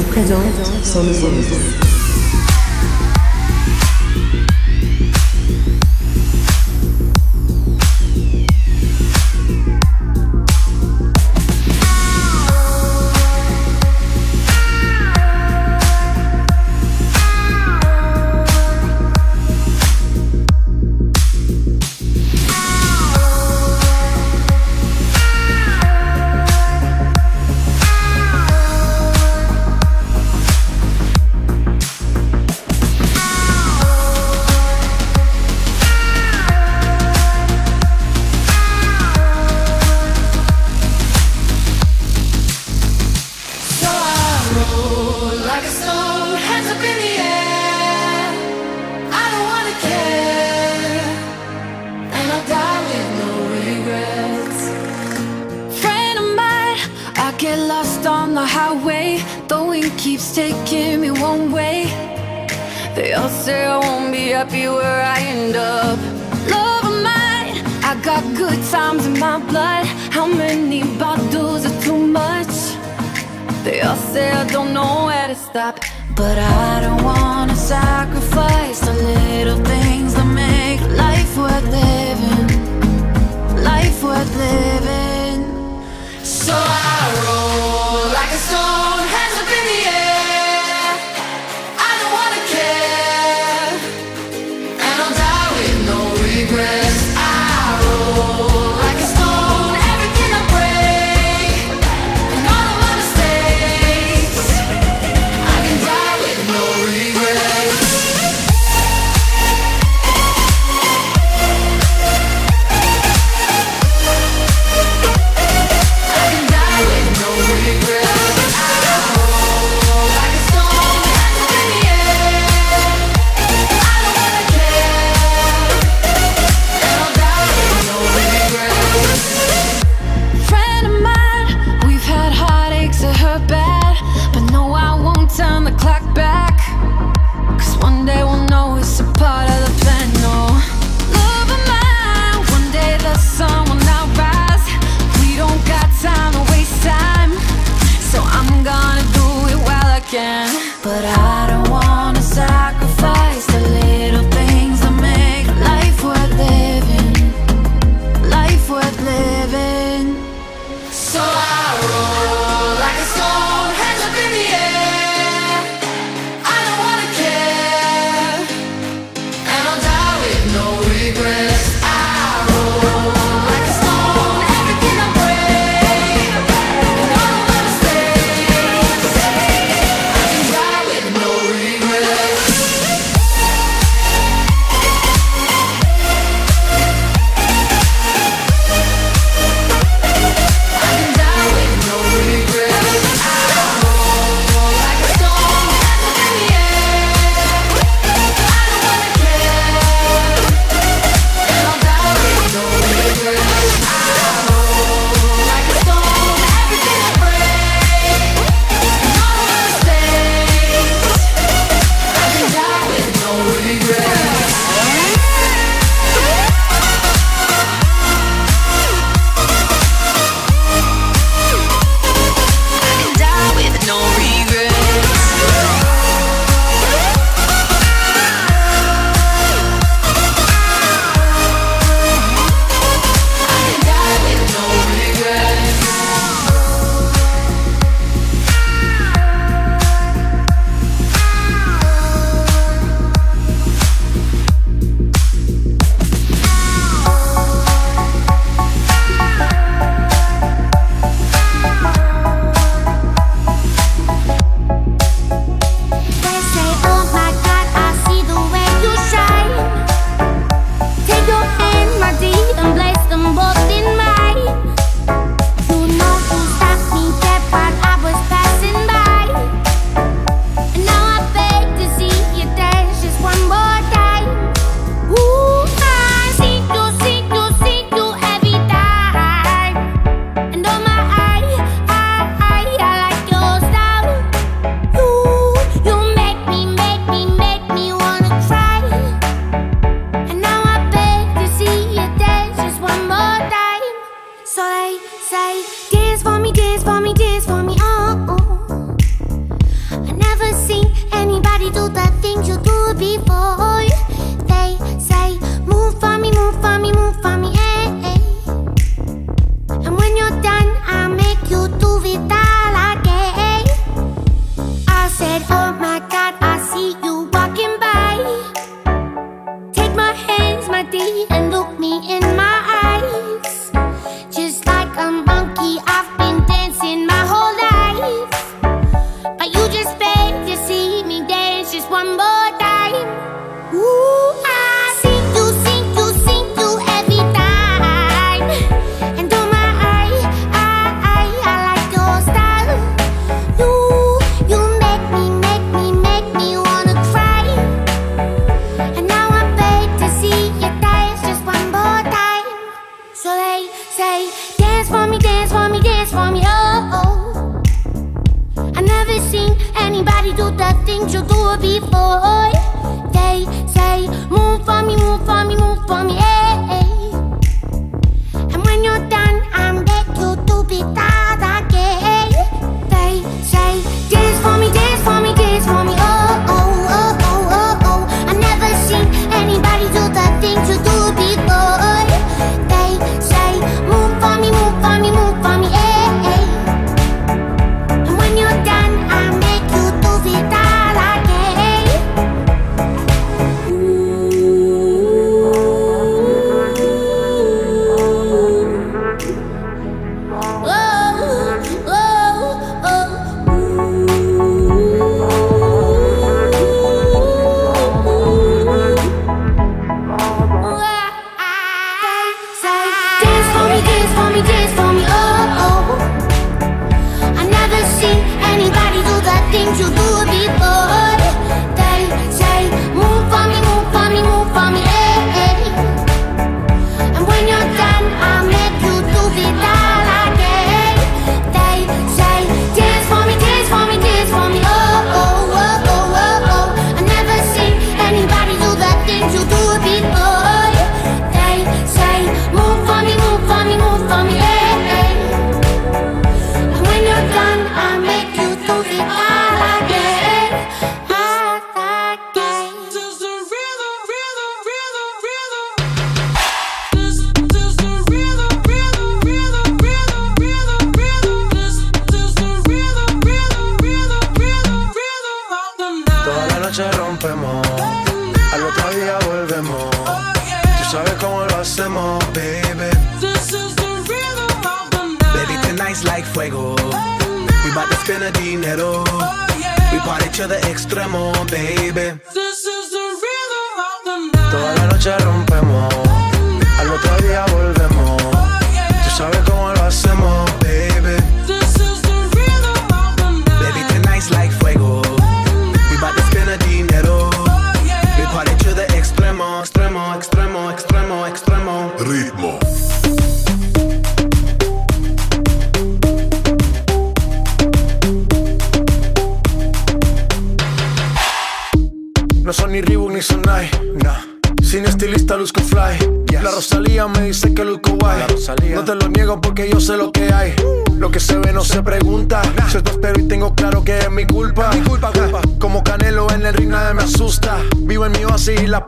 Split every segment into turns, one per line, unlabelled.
vous présente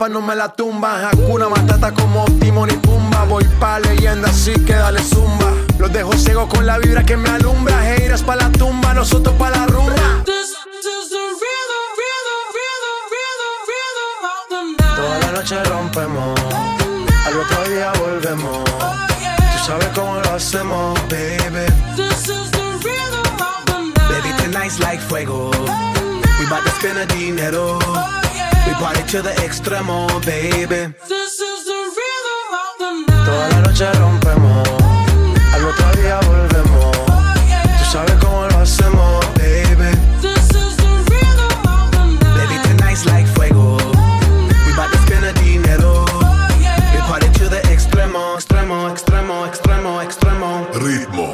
no me
la tumban. de extremo, baby.
This is the rhythm of the night.
Toda la noche rompemos, oh, al otro día volvemos. Oh, yeah. Tú sabes cómo lo hacemos, baby. Baby, tonight's like fuego. We bout to spend a dinero. Oh, yeah. We party extremo, extremo, extremo, extremo.
Ritmo.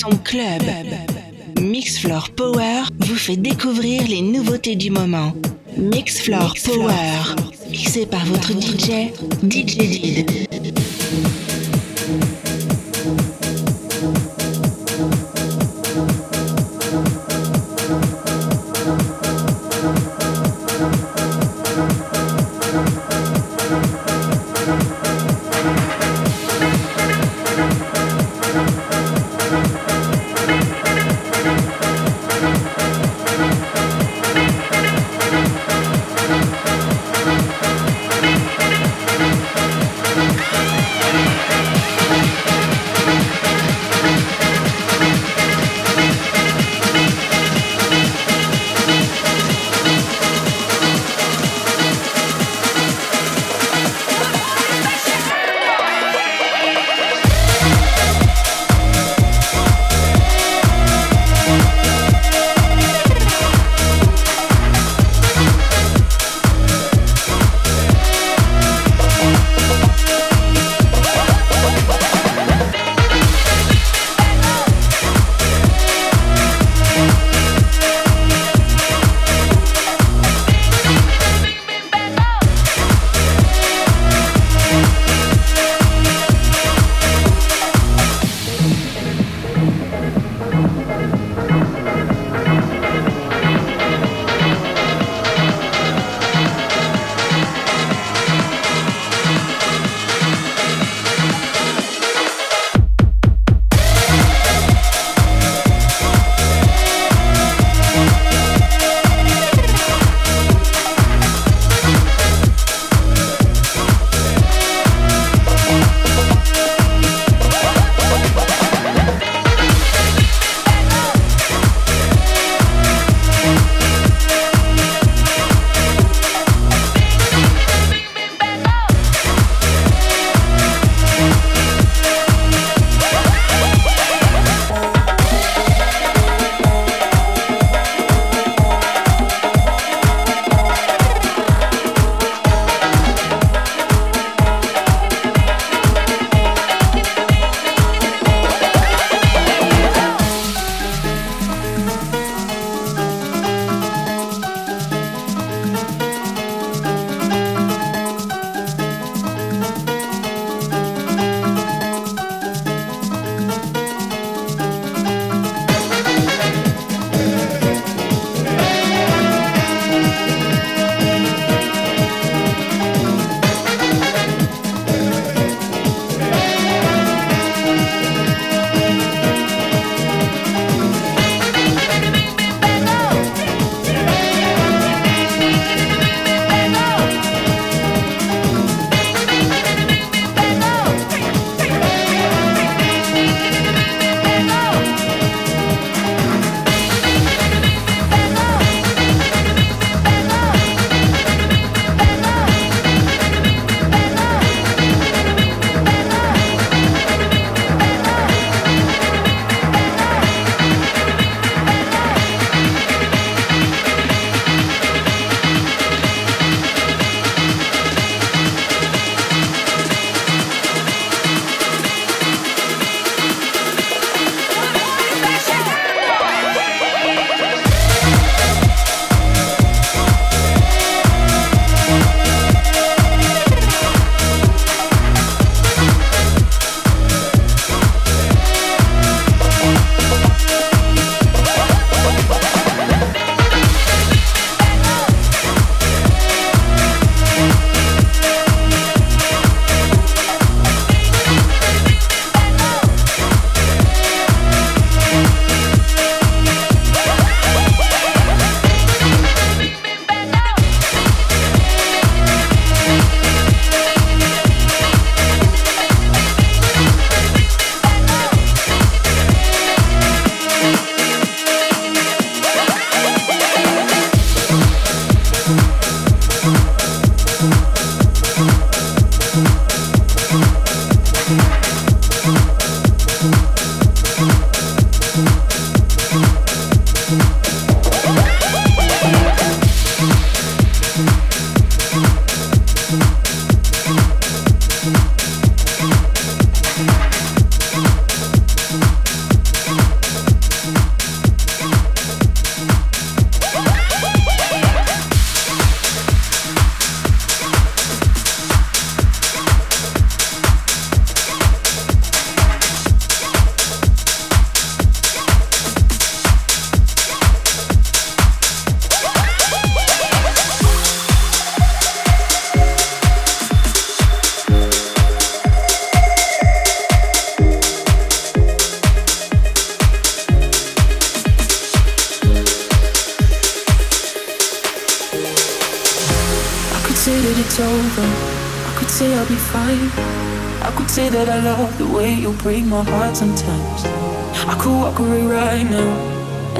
Le son club. Mixfloor Power vous fait découvrir les nouveautés du moment. Mixfloor Power, mixé par votre DJ, DJ Did.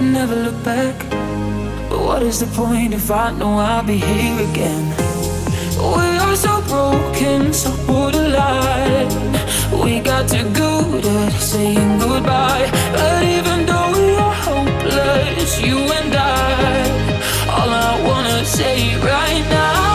and never look back. But what is the point if I know I'll be here again? We are so broken, so borderline. We got to go to saying goodbye. But even though we are hopeless, you and I, all I wanna say right now.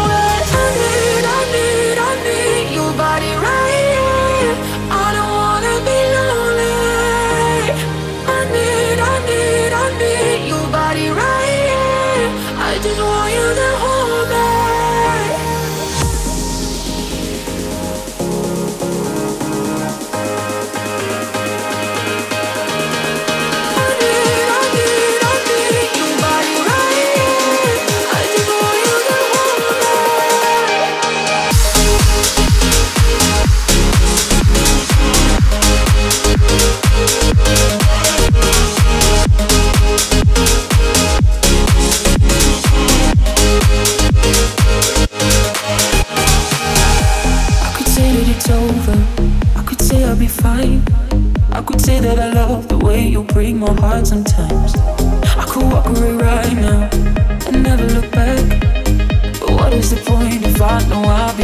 more hard sometimes. I could walk away right now and never look back. But what is the point if I know I've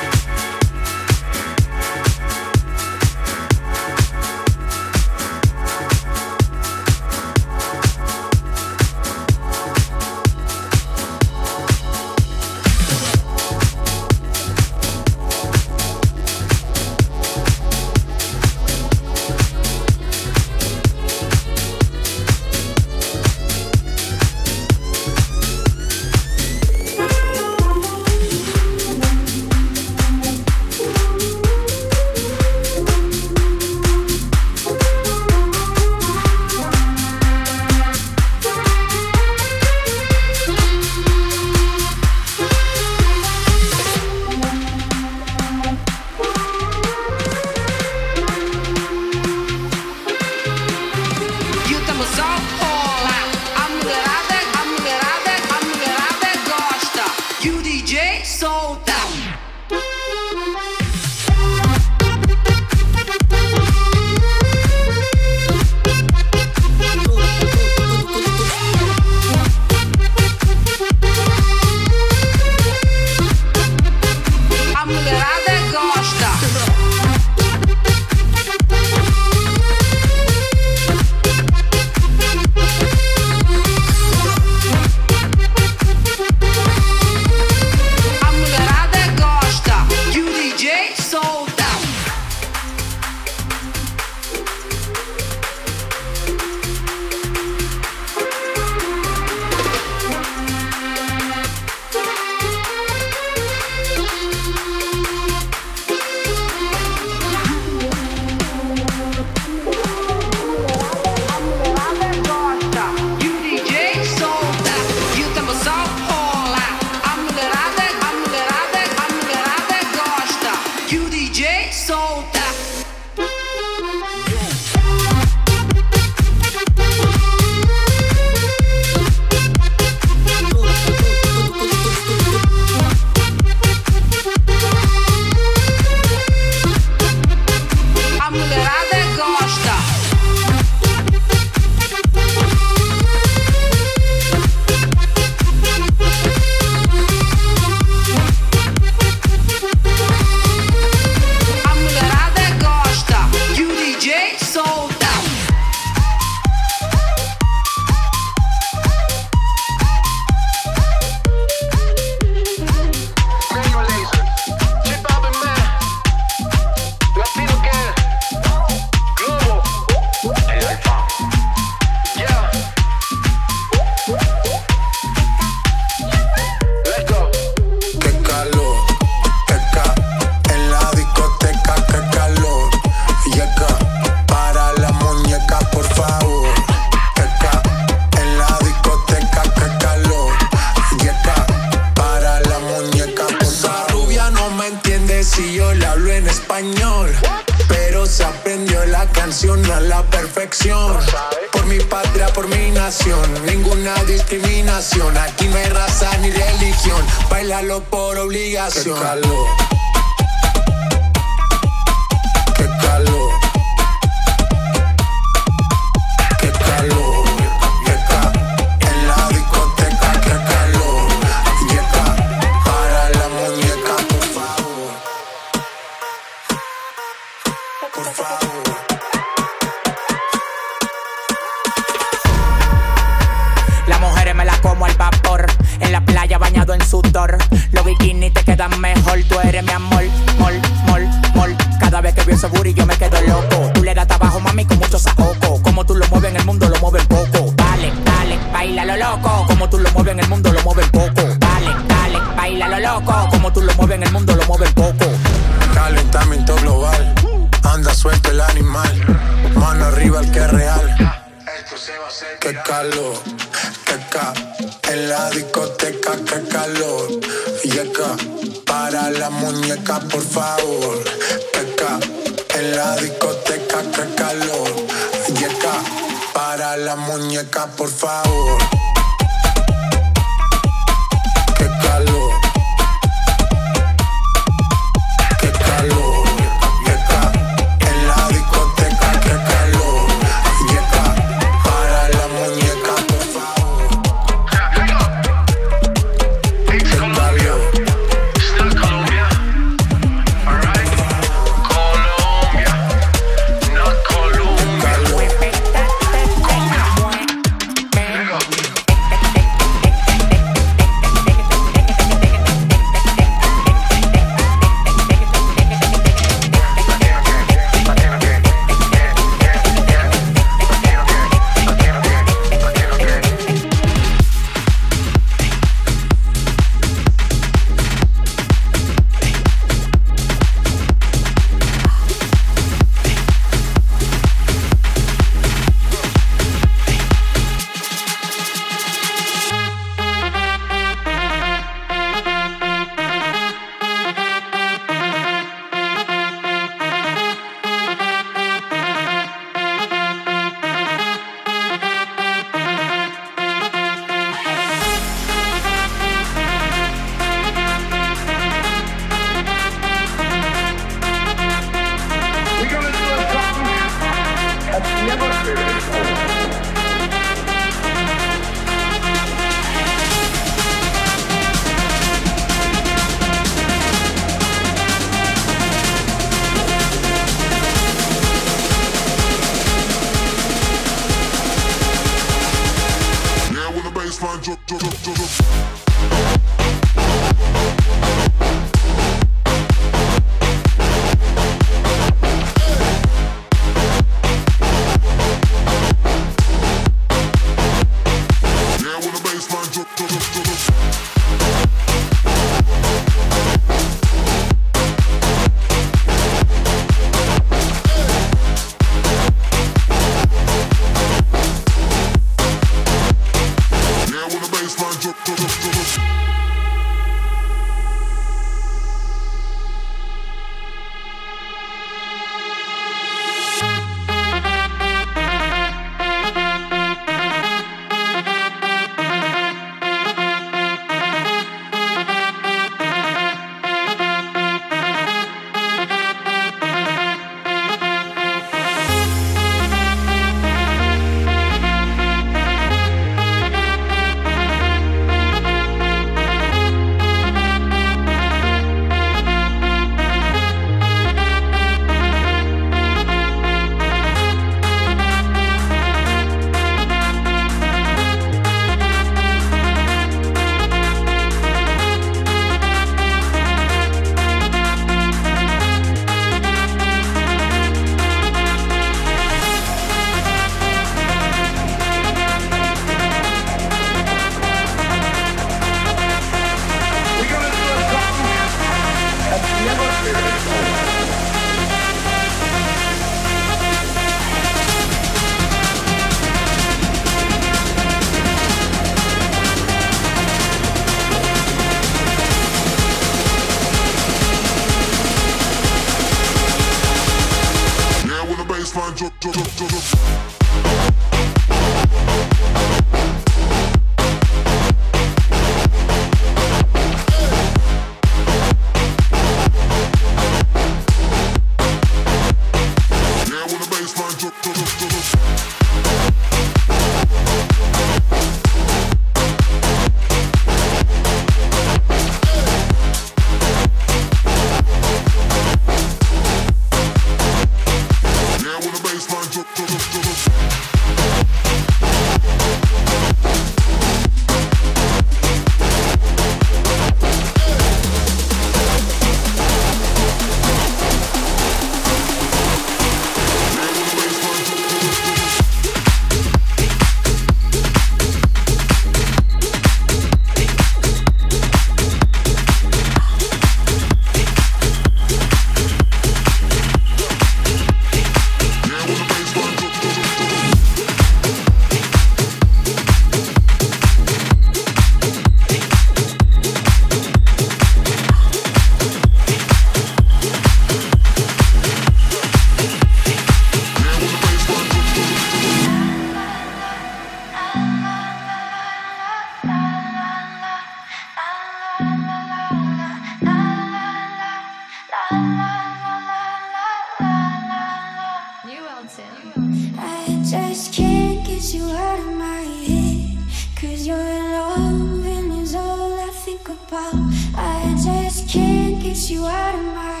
I just
can't get you out of my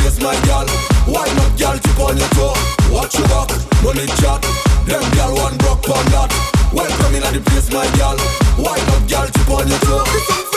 place, my gal. Why not, gal? Tip on your toe. Watch your back, need chat. Them gal one broke on that. Welcome in at the place, my gal. Why not, gal? Tip on your toe.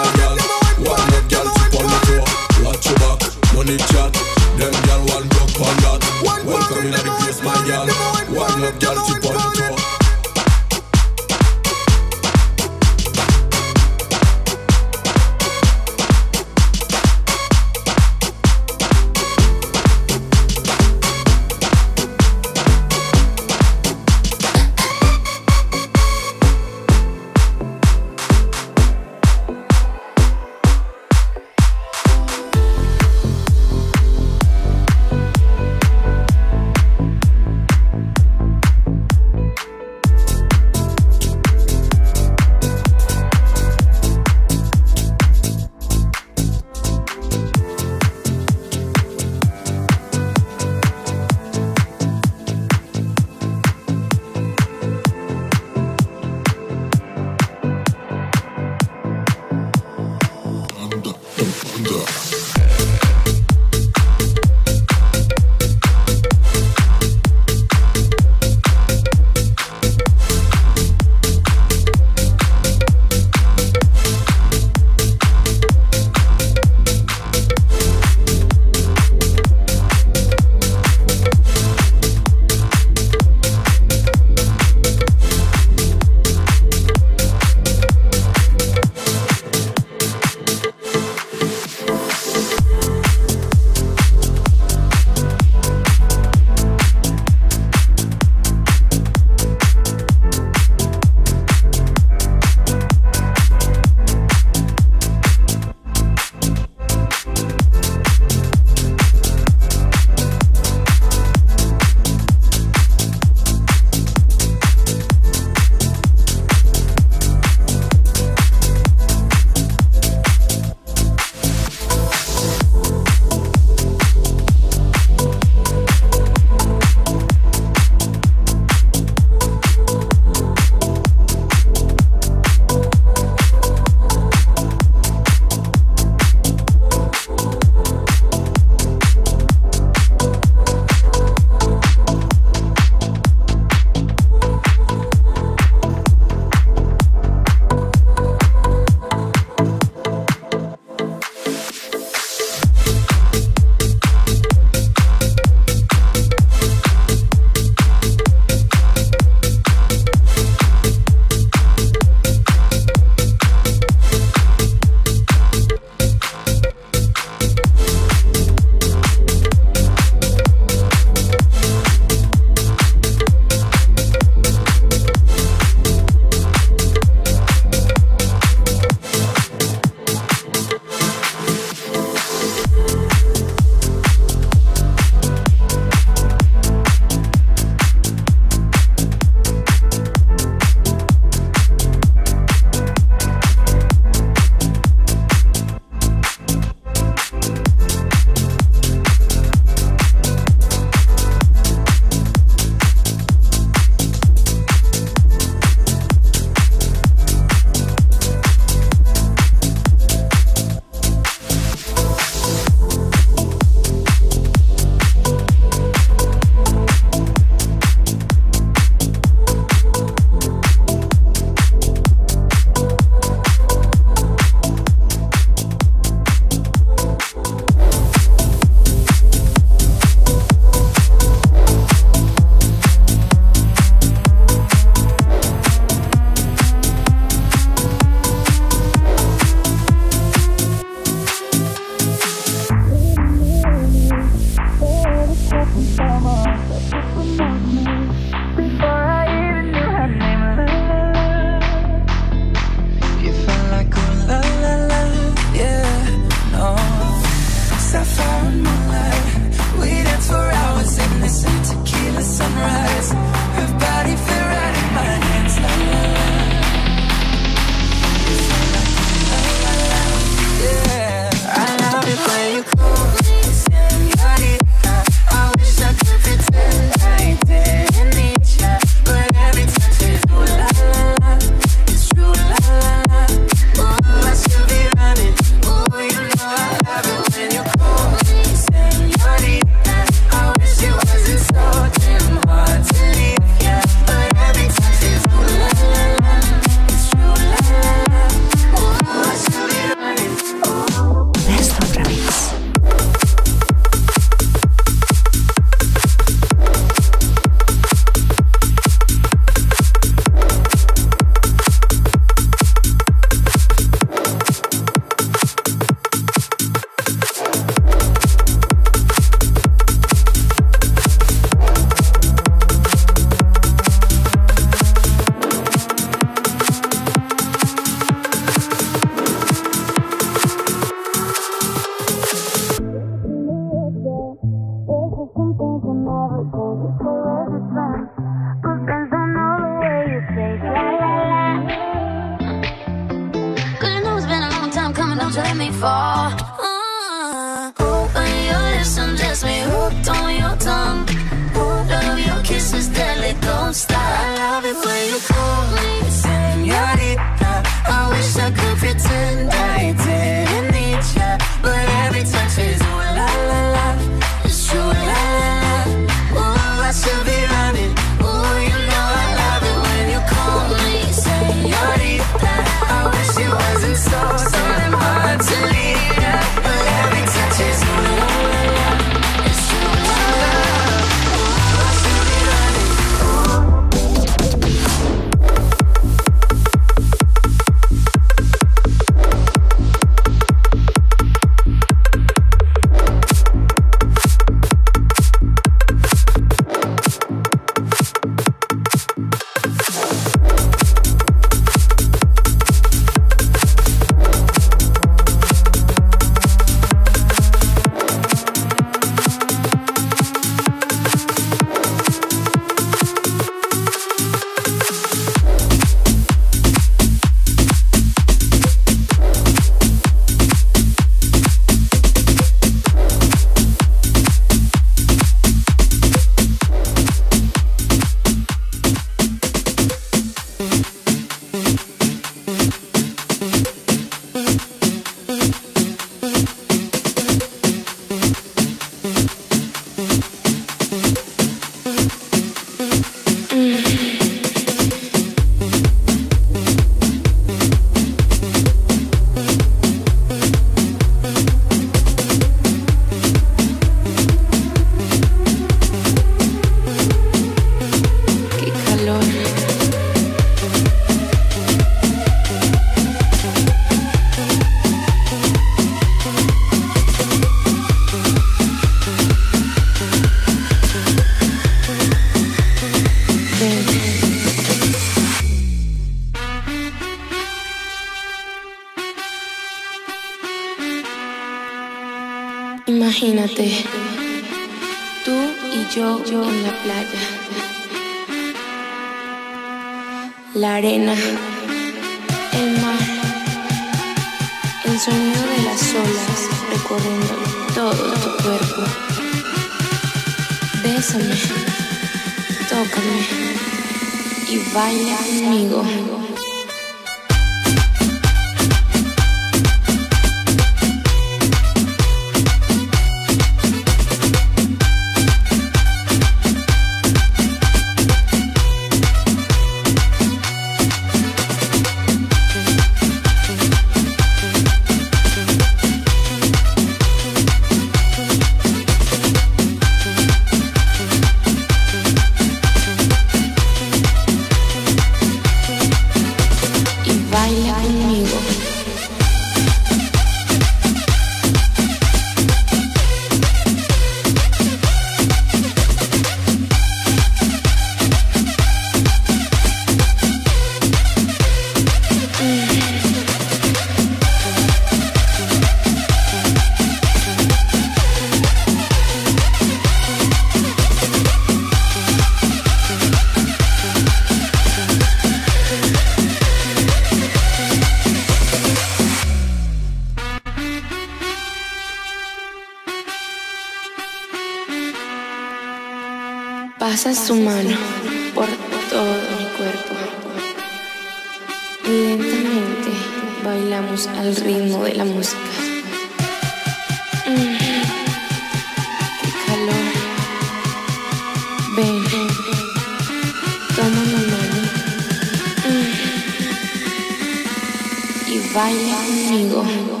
Baila conmigo.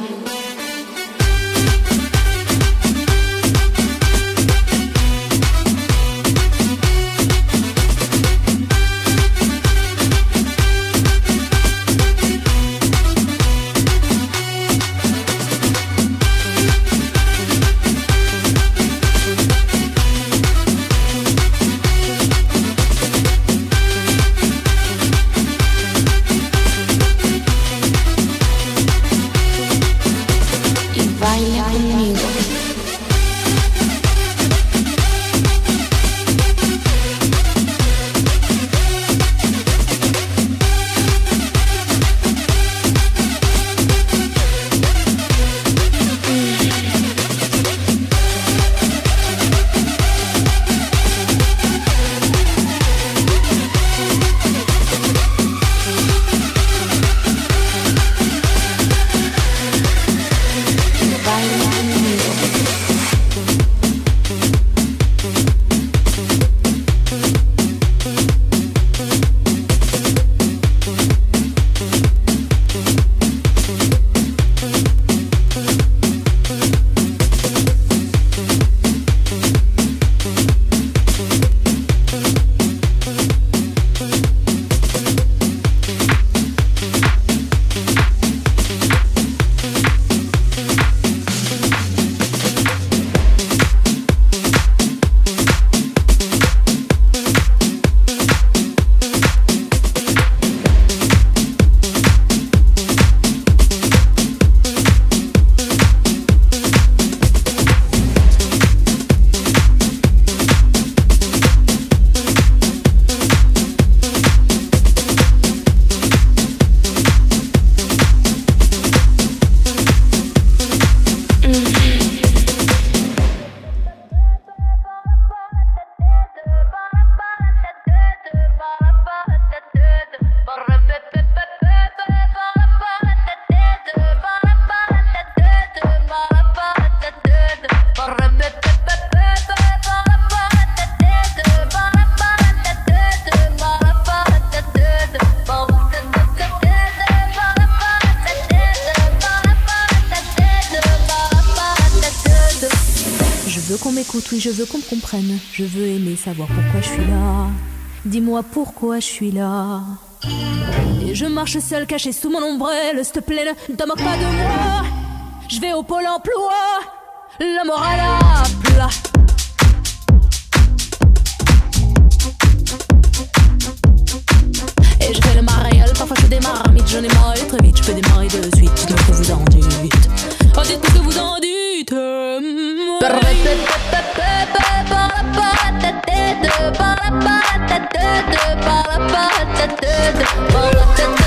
Je veux qu'on me comprenne. Je veux aimer, savoir pourquoi je suis là. Dis-moi pourquoi je suis là. Et je marche seule, cachée sous mon ombrelle. S'il te plaît, ne te moque pas de moi. Je vais au pôle emploi. La morale à plat. Et je fais le mariole, parfois je fais des marmites, j'en ai marre très vite, je peux démarrer de suite. Dites-moi que vous en dites. Oh, dites-moi que vous en dites. C'est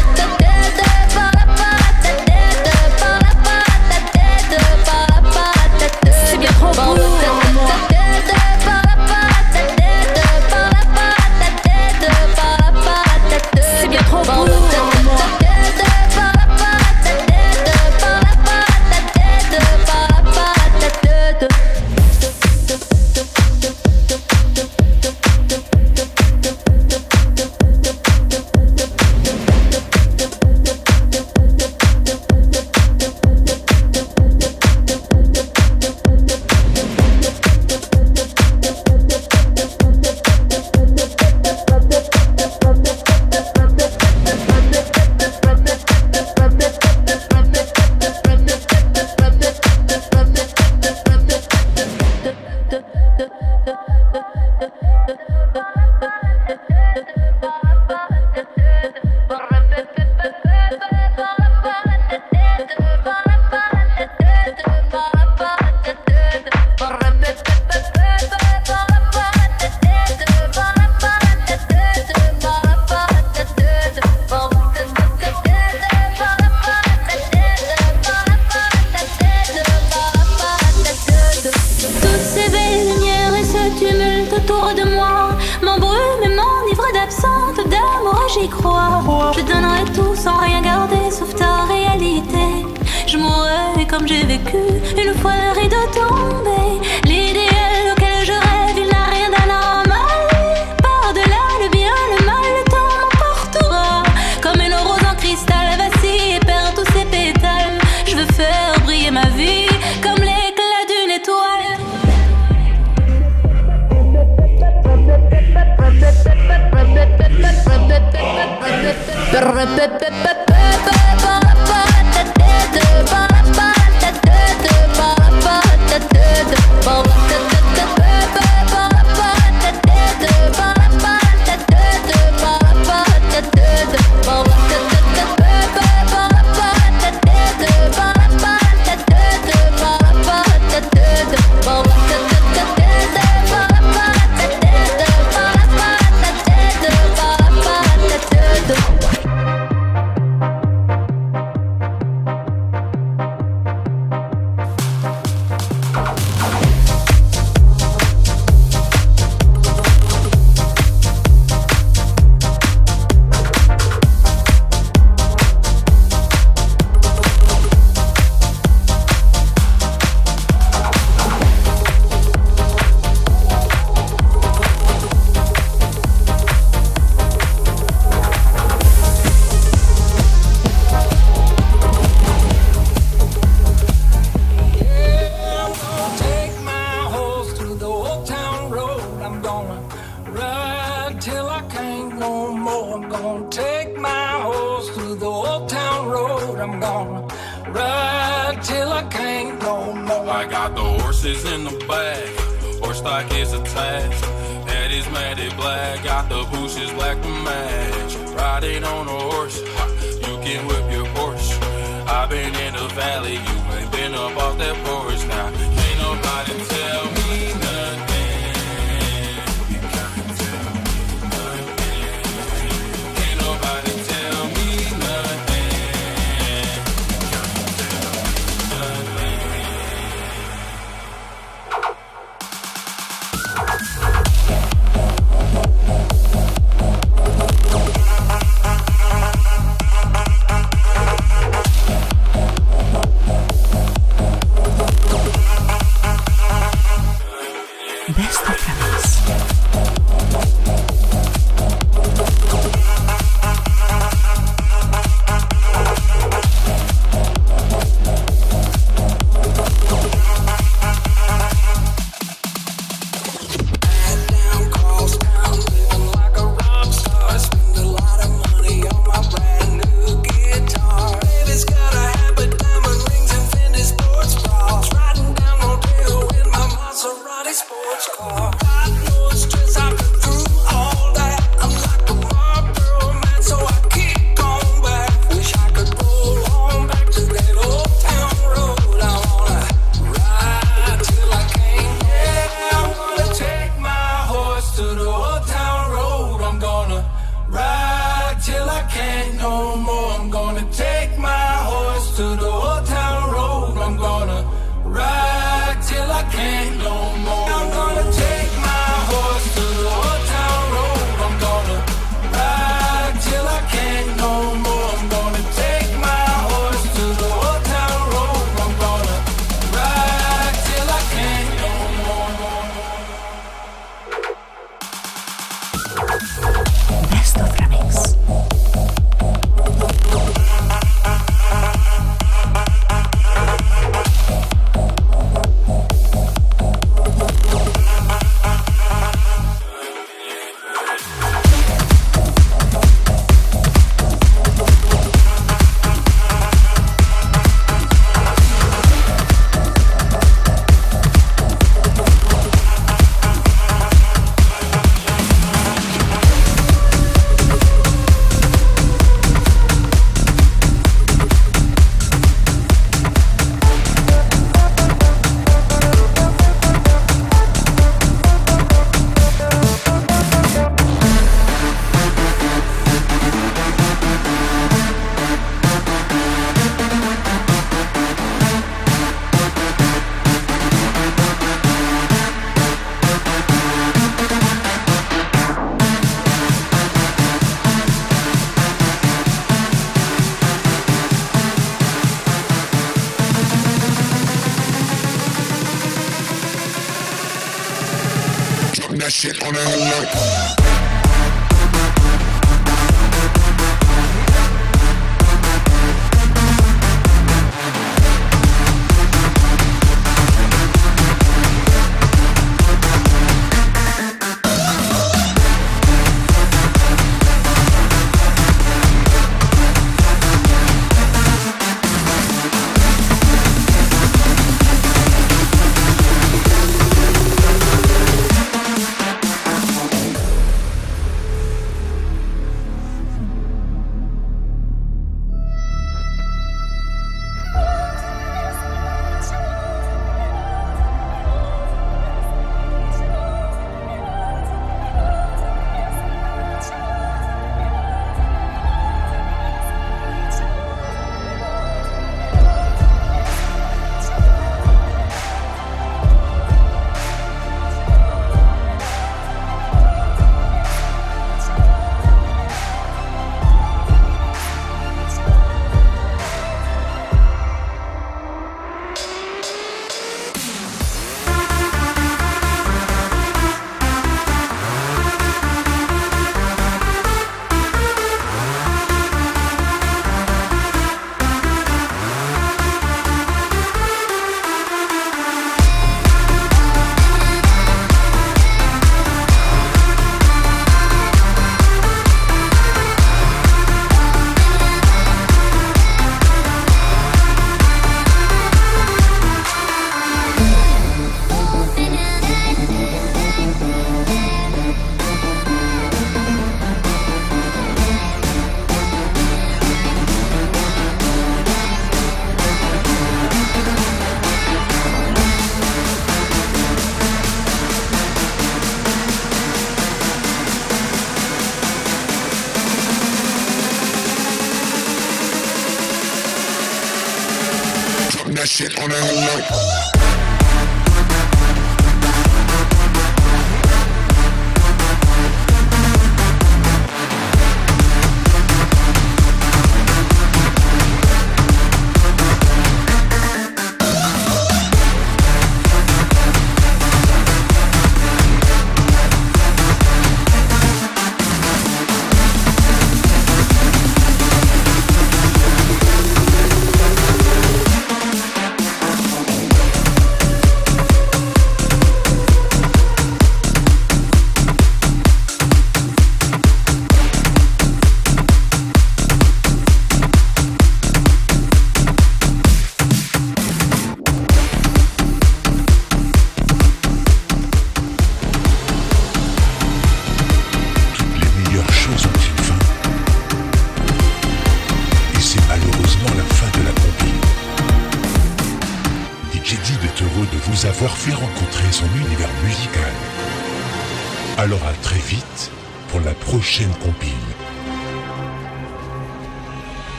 that
shit on a low.